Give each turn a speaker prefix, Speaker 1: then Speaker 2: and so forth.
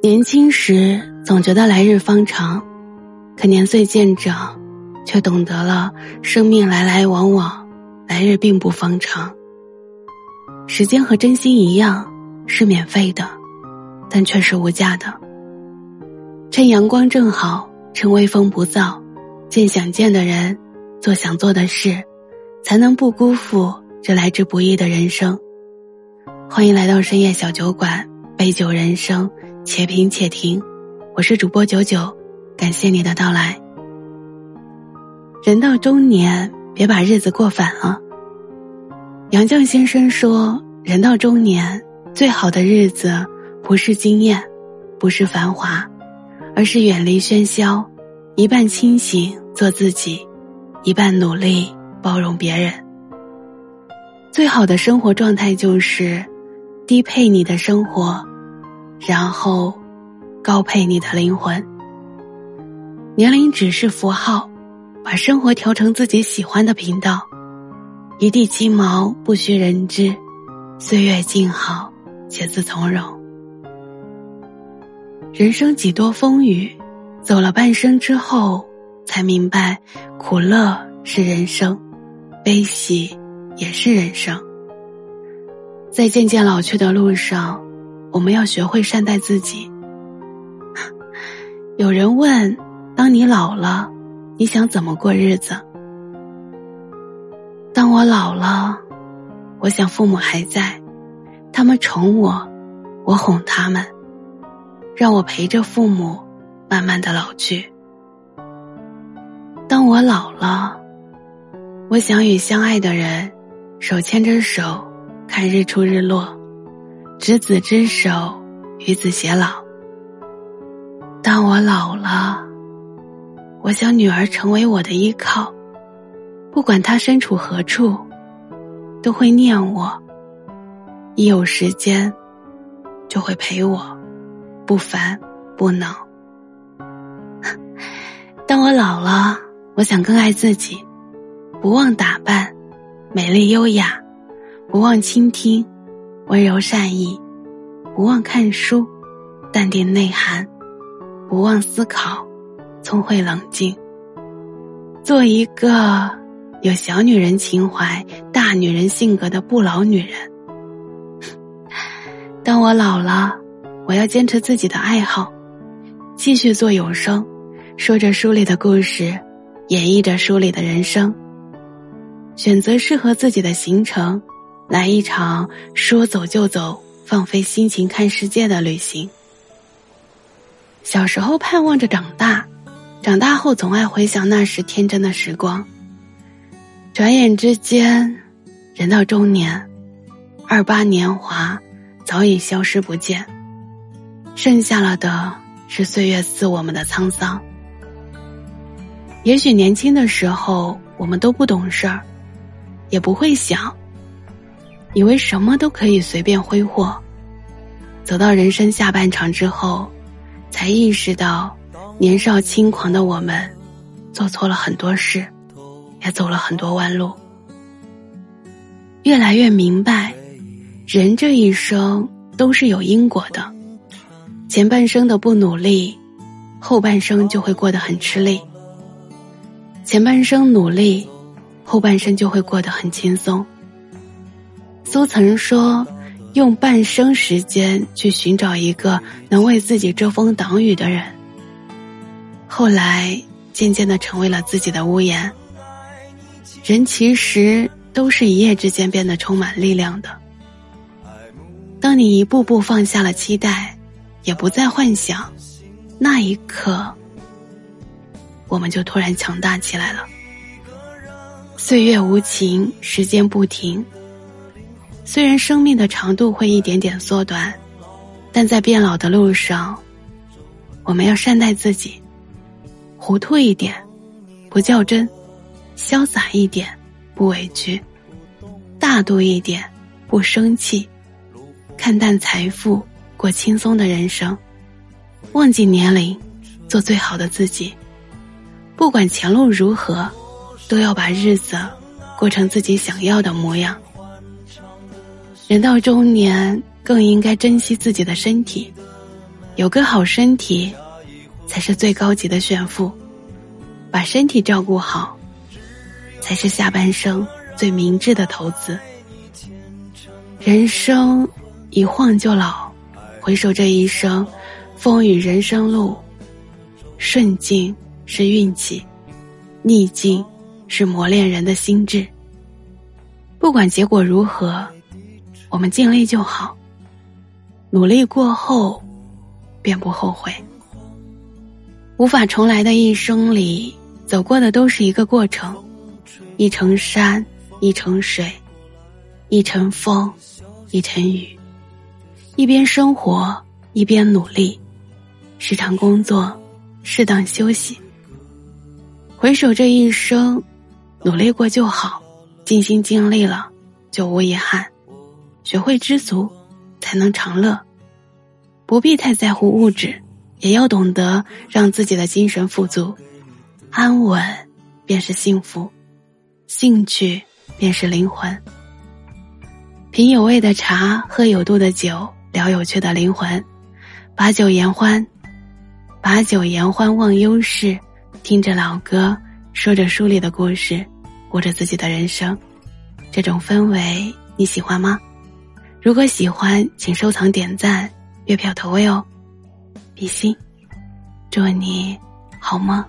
Speaker 1: 年轻时总觉得来日方长，可年岁渐长，却懂得了生命来来往往，来日并不方长。时间和真心一样是免费的，但却是无价的。趁阳光正好，趁微风不燥，见想见的人，做想做的事，才能不辜负这来之不易的人生。欢迎来到深夜小酒馆，杯酒人生。且品且听，我是主播九九，感谢你的到来。人到中年，别把日子过反了。杨绛先生说：“人到中年，最好的日子不是惊艳，不是繁华，而是远离喧嚣，一半清醒做自己，一半努力包容别人。最好的生活状态就是低配你的生活。”然后，高配你的灵魂。年龄只是符号，把生活调成自己喜欢的频道。一地鸡毛不需人知，岁月静好且自从容。人生几多风雨，走了半生之后，才明白苦乐是人生，悲喜也是人生。在渐渐老去的路上。我们要学会善待自己。有人问：“当你老了，你想怎么过日子？”当我老了，我想父母还在，他们宠我，我哄他们，让我陪着父母慢慢的老去。当我老了，我想与相爱的人手牵着手看日出日落。执子之手，与子偕老。当我老了，我想女儿成为我的依靠，不管她身处何处，都会念我。一有时间，就会陪我，不烦不恼。当我老了，我想更爱自己，不忘打扮，美丽优雅，不忘倾听。温柔善意，不忘看书，淡定内涵，不忘思考，聪慧冷静。做一个有小女人情怀、大女人性格的不老女人。当我老了，我要坚持自己的爱好，继续做有声，说着书里的故事，演绎着书里的人生，选择适合自己的行程。来一场说走就走、放飞心情看世界的旅行。小时候盼望着长大，长大后总爱回想那时天真的时光。转眼之间，人到中年，二八年华早已消失不见，剩下了的是岁月赐我们的沧桑。也许年轻的时候，我们都不懂事儿，也不会想。以为什么都可以随便挥霍，走到人生下半场之后，才意识到年少轻狂的我们，做错了很多事，也走了很多弯路。越来越明白，人这一生都是有因果的，前半生的不努力，后半生就会过得很吃力；前半生努力，后半生就会过得很轻松。苏曾说：“用半生时间去寻找一个能为自己遮风挡雨的人。”后来渐渐的成为了自己的屋檐。人其实都是一夜之间变得充满力量的。当你一步步放下了期待，也不再幻想，那一刻，我们就突然强大起来了。岁月无情，时间不停。虽然生命的长度会一点点缩短，但在变老的路上，我们要善待自己，糊涂一点，不较真；潇洒一点，不委屈；大度一点，不生气；看淡财富，过轻松的人生；忘记年龄，做最好的自己。不管前路如何，都要把日子过成自己想要的模样。人到中年，更应该珍惜自己的身体，有个好身体，才是最高级的炫富。把身体照顾好，才是下半生最明智的投资。人生一晃就老，回首这一生，风雨人生路，顺境是运气，逆境是磨练人的心智。不管结果如何，我们尽力就好。努力过后。便不后悔。无法重来的一生里，走过的都是一个过程，一程山，一程水，一程风，一程雨。一边生活，一边努力，时常工作，适当休息。回首这一生，努力过就好，尽心尽力了，就无遗憾。学会知足，才能长乐。不必太在乎物质，也要懂得让自己的精神富足、安稳，便是幸福；兴趣便是灵魂。品有味的茶，喝有度的酒，聊有趣的灵魂。把酒言欢，把酒言欢，忘忧事。听着老歌，说着书里的故事，过着自己的人生。这种氛围你喜欢吗？如果喜欢，请收藏点赞。月票投喂哦，比心，祝你好梦。